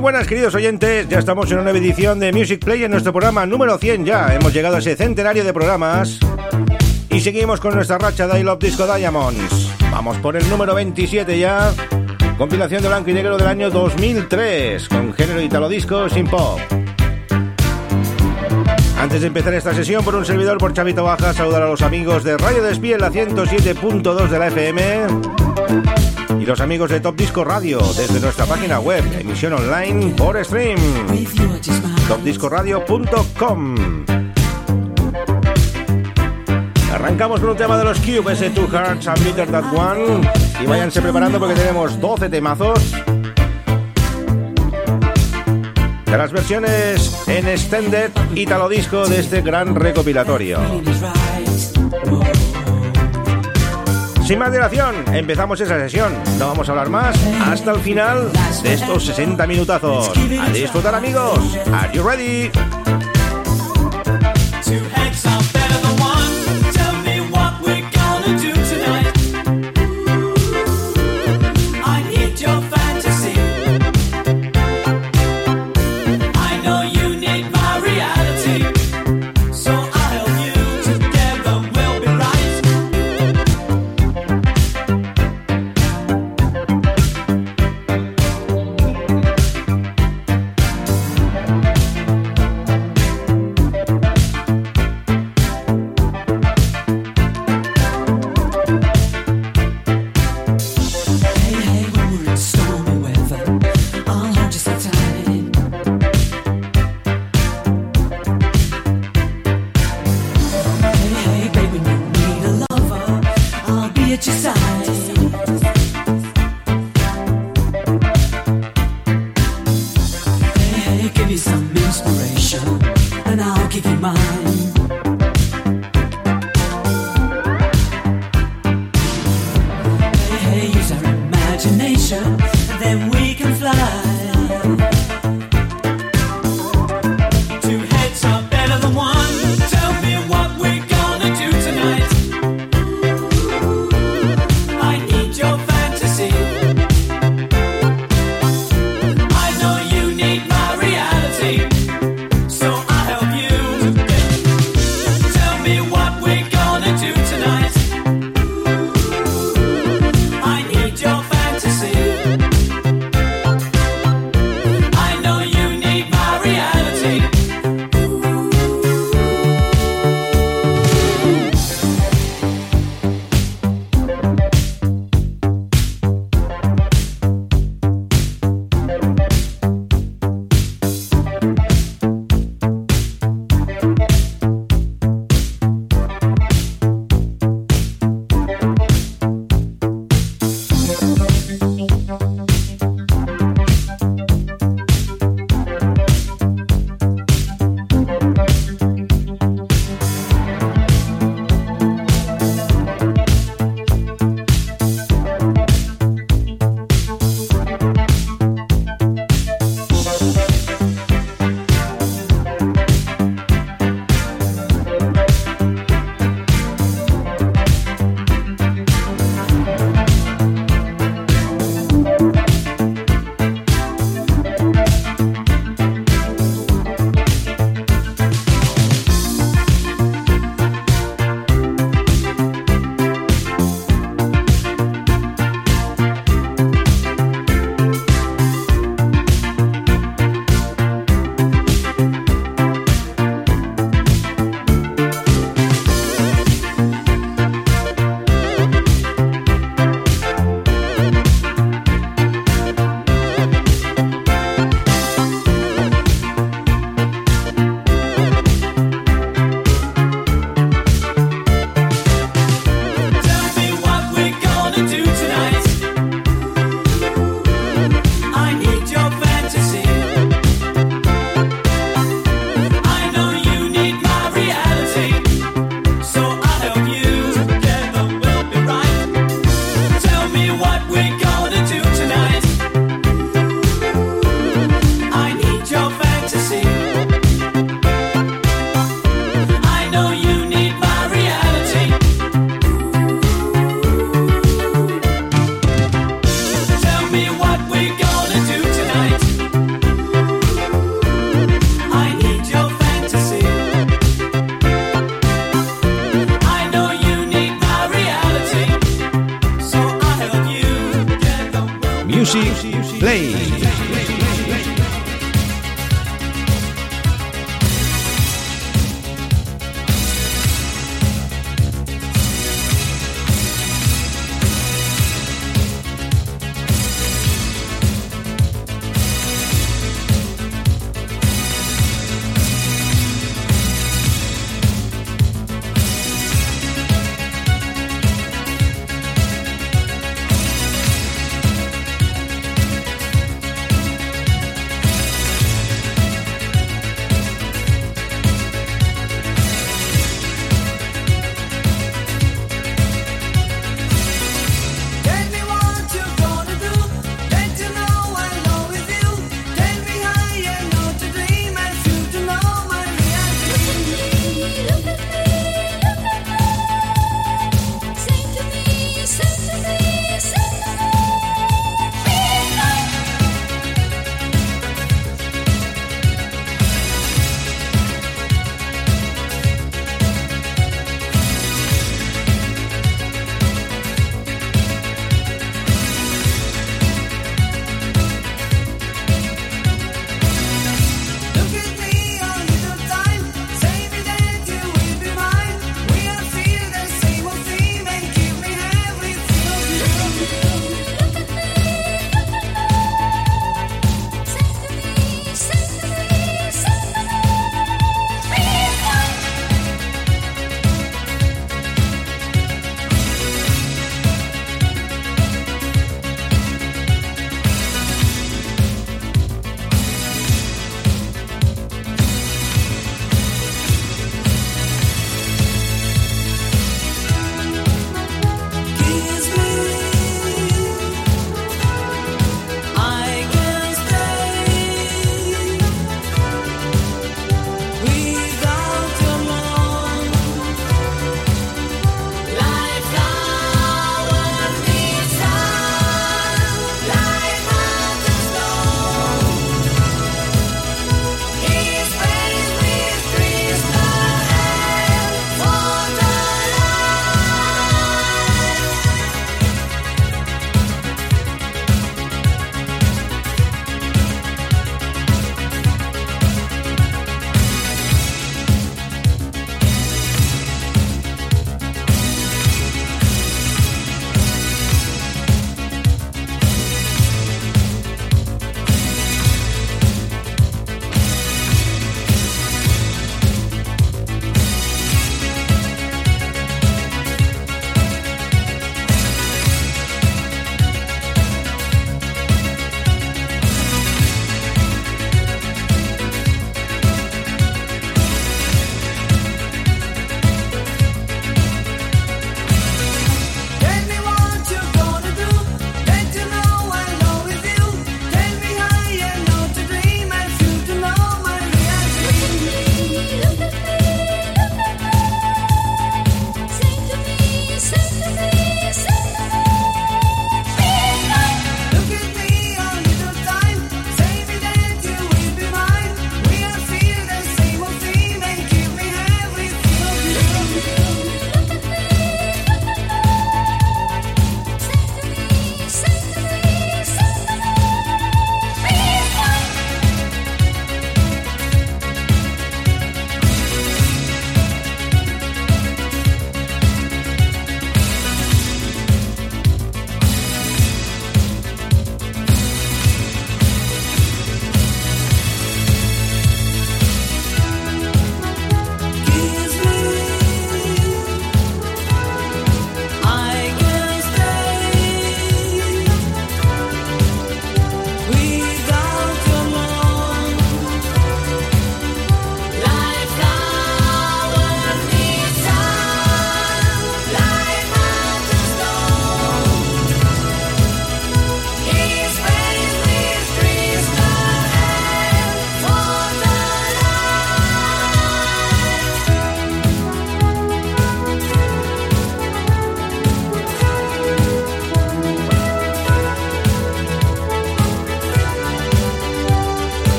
Buenas queridos oyentes, ya estamos en una edición de Music Play en nuestro programa número 100 ya. Hemos llegado a ese centenario de programas y seguimos con nuestra racha de I Love Disco Diamonds. Vamos por el número 27 ya. Compilación de blanco y negro del año 2003 con género italo disco sin pop. Antes de empezar esta sesión por un servidor por Chavito Baja, saludar a los amigos de Radio Despiel, la 107.2 de la FM y los amigos de Top Disco Radio desde nuestra página web, emisión online por stream, topdiscoradio.com. Arrancamos con un tema de los Cube, ese Two Hearts and Bitter That One, y váyanse preparando porque tenemos 12 temazos de las versiones en extended Italo Disco de este gran recopilatorio. Sin más dilación, empezamos esa sesión. No vamos a hablar más hasta el final de estos 60 minutazos. A disfrutar amigos. Are you ready?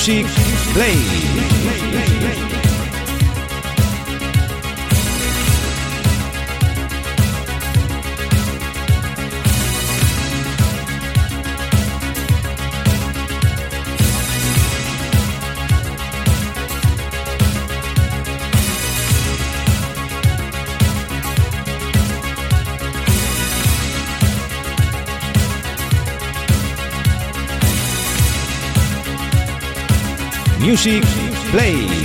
Music Play. Music Play.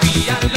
Real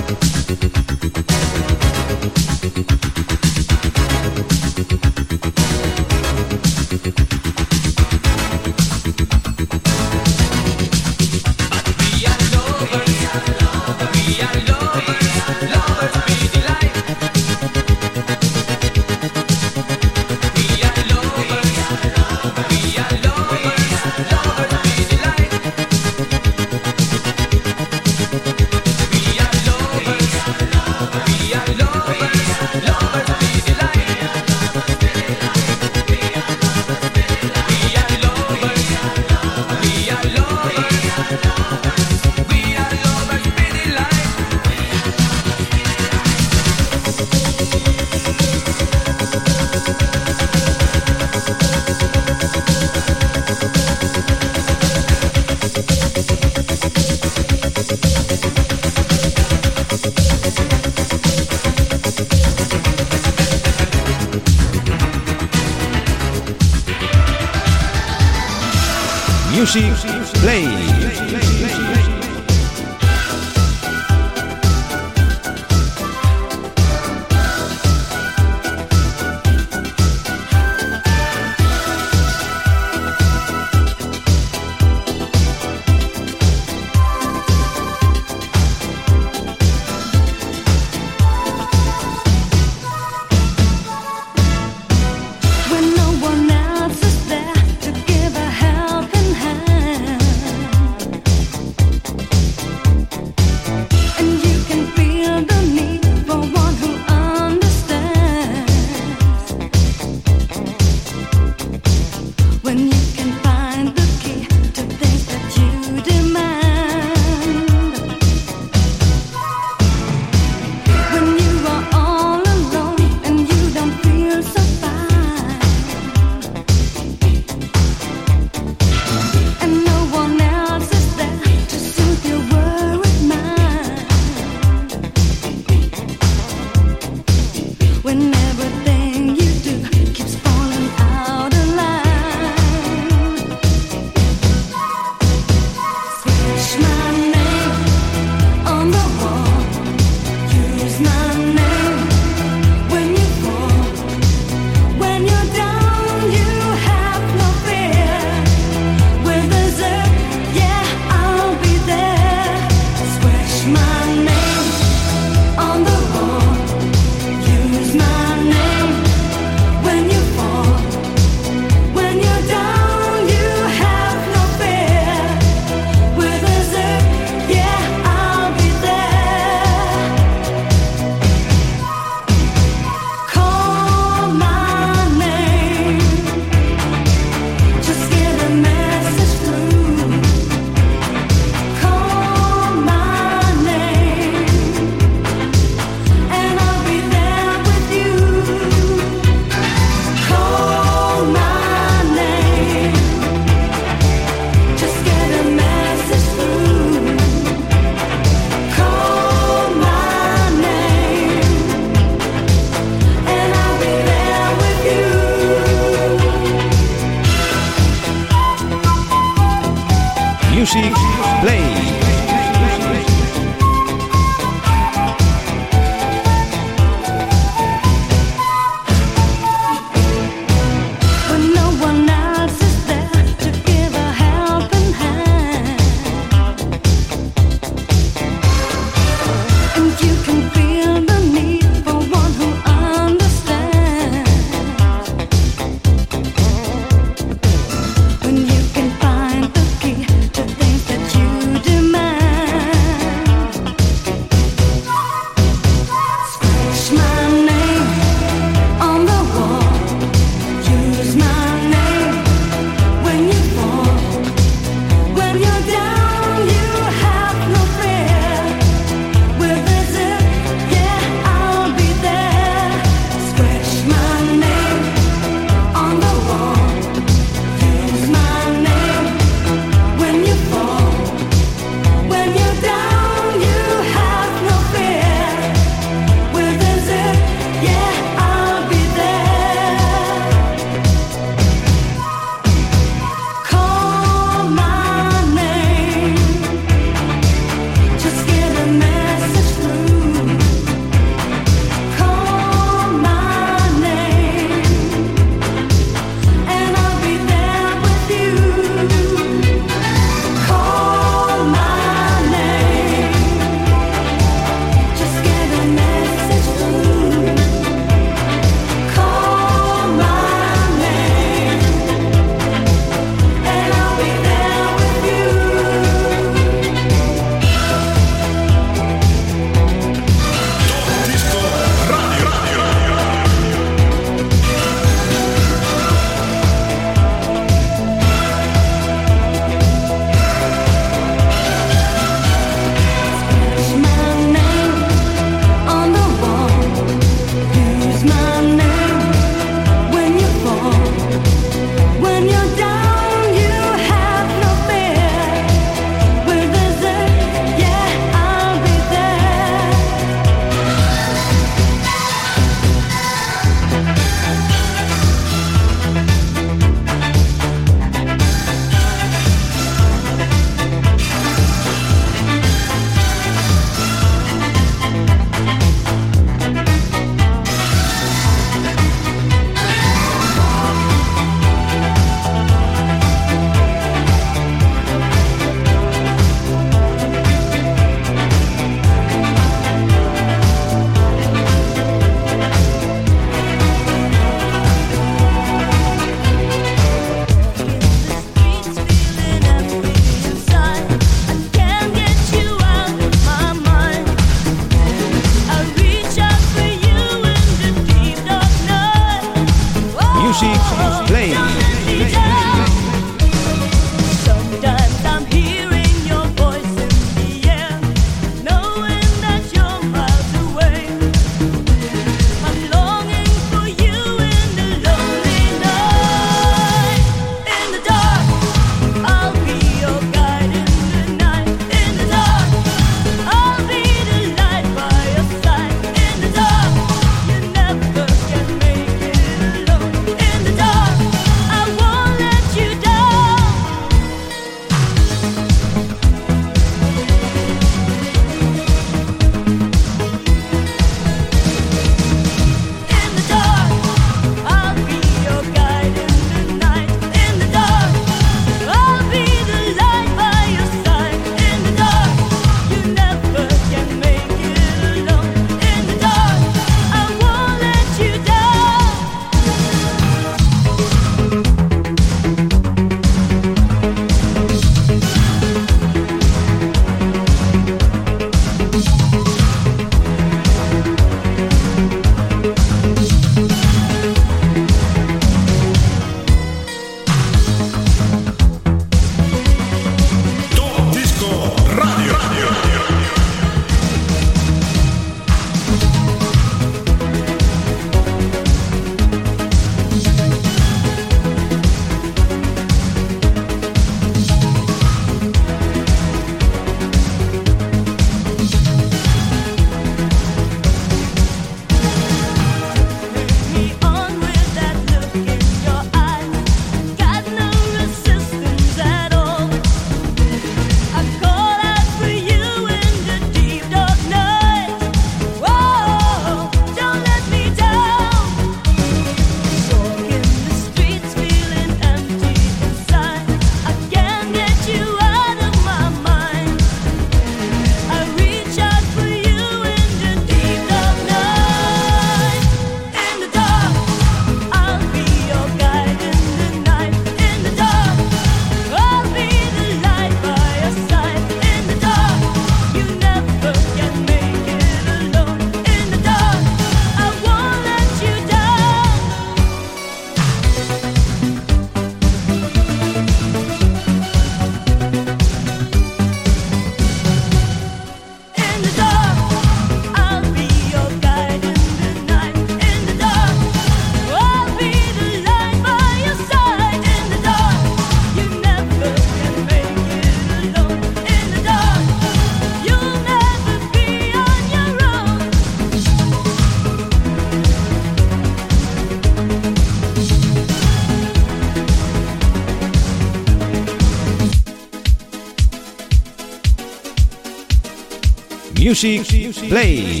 Music Play.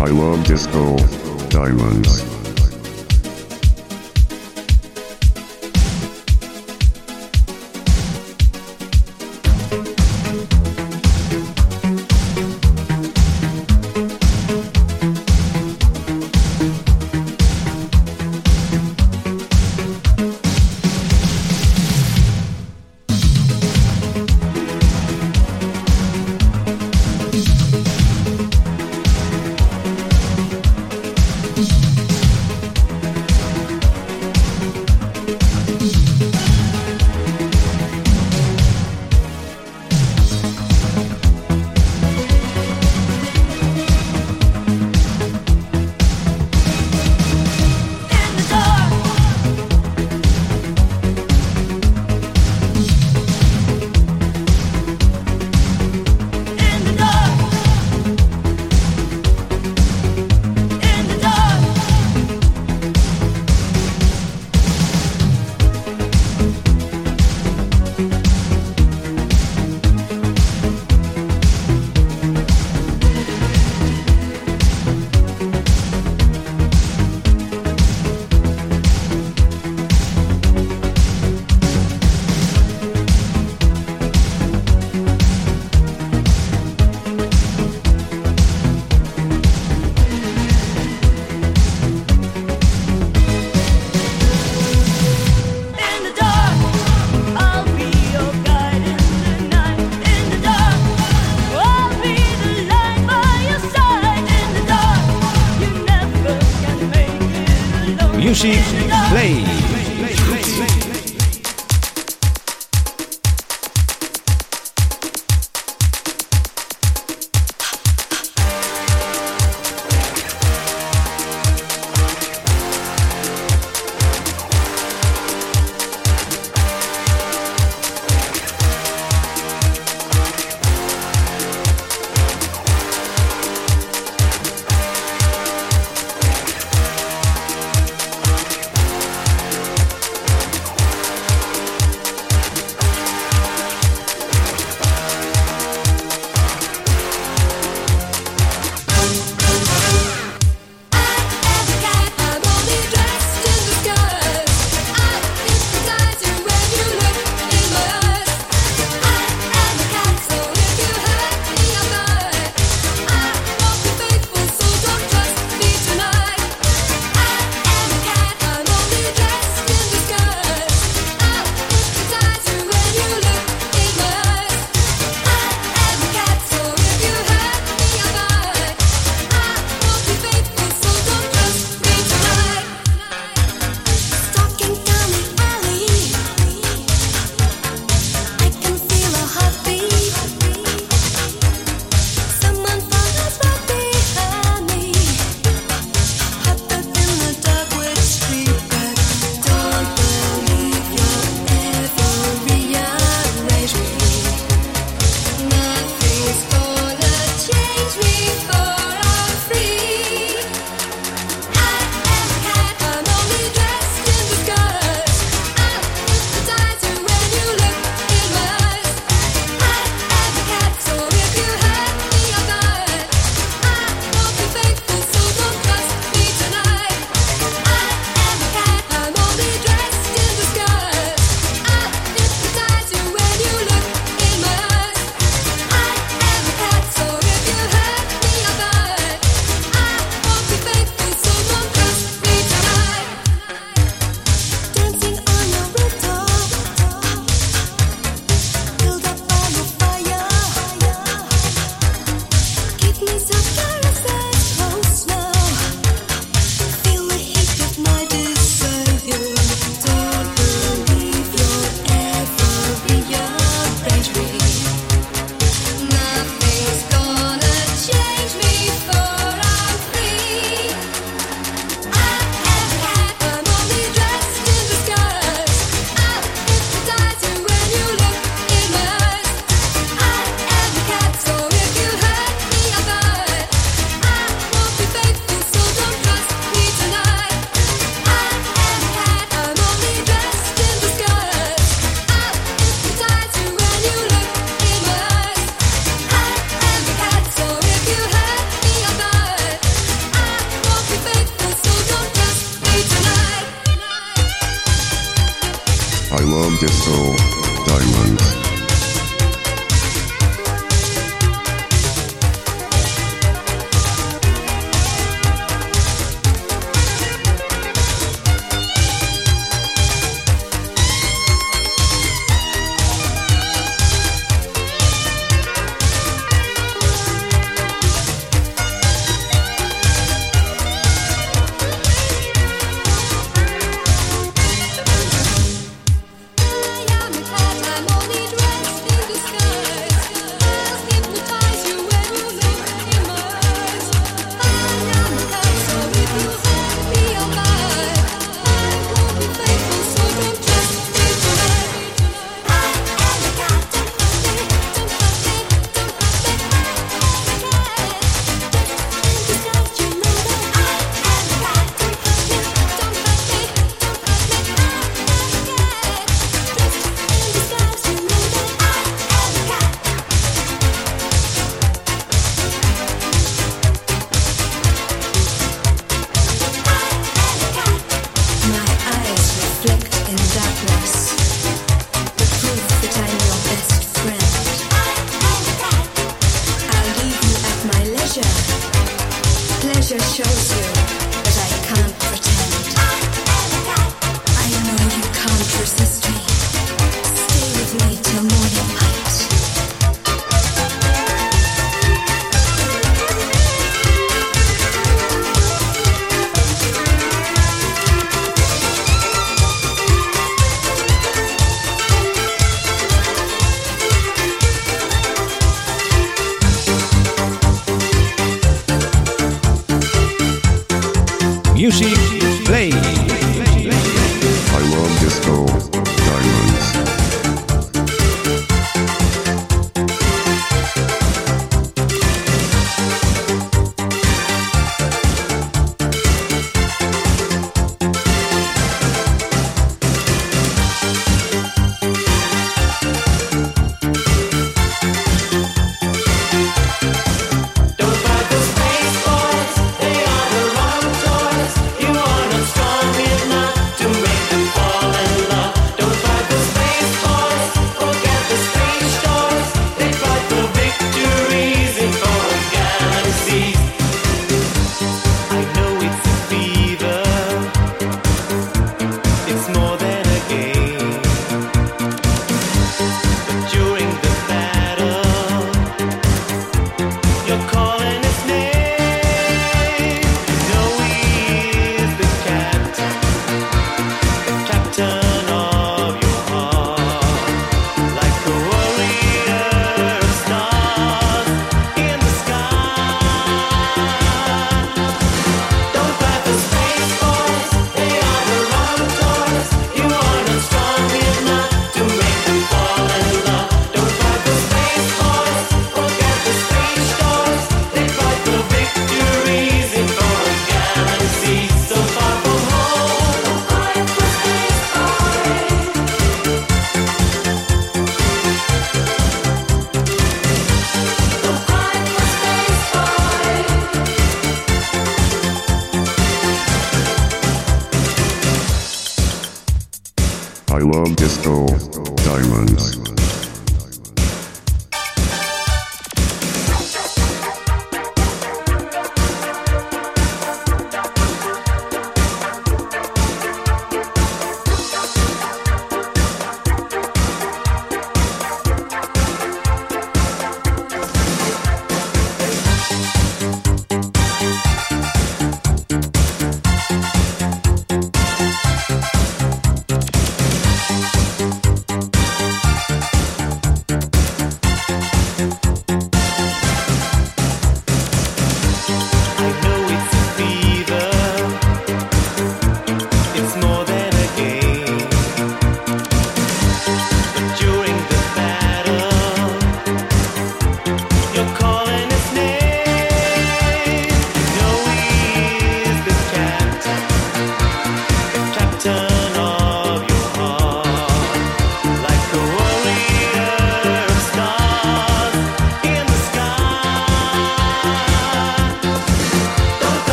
I love disco diamonds.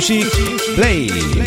Music Play。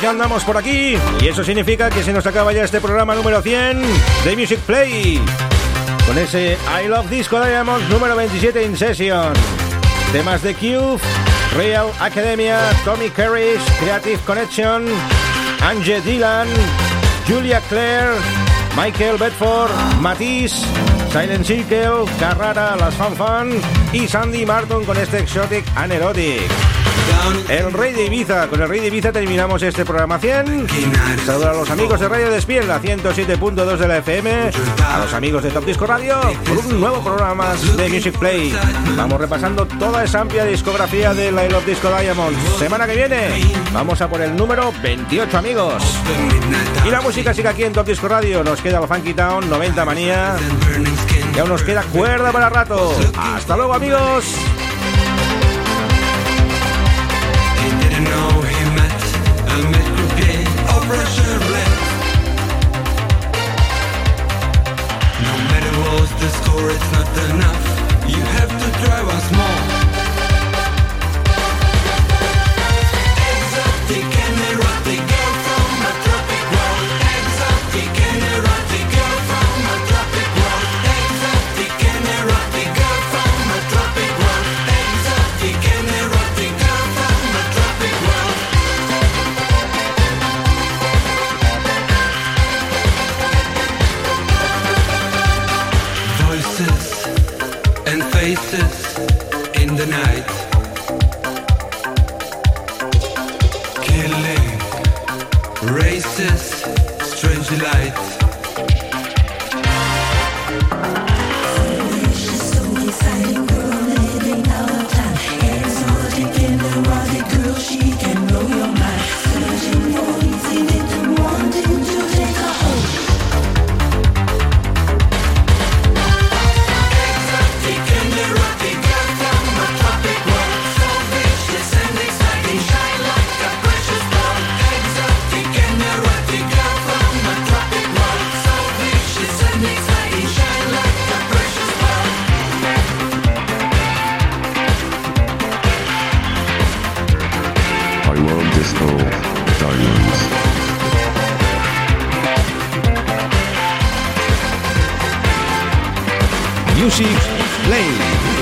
Ya andamos por aquí y eso significa que se nos acaba ya este programa número 100 de Music Play con ese I Love Disco Diamonds número 27 in session. Temas de Cube, Real Academia, Tommy Carrish, Creative Connection, Angie Dylan, Julia Claire, Michael Bedford, Matisse, Silent Circle, Carrara, Las Fan Fan y Sandy Martin con este Exotic and Erotic. El Rey de Ibiza. Con el Rey de Ibiza terminamos este programa 100. Saludos a los amigos de Radio Despierta 107.2 de la FM. A los amigos de Top Disco Radio por un nuevo programa de Music Play. Vamos repasando toda esa amplia discografía de la Love Disco Diamond. Semana que viene vamos a por el número 28, amigos. Y la música sigue aquí en Top Disco Radio. Nos queda el Funky Town 90 Manía. Y aún nos queda cuerda para rato. Hasta luego, amigos. En Top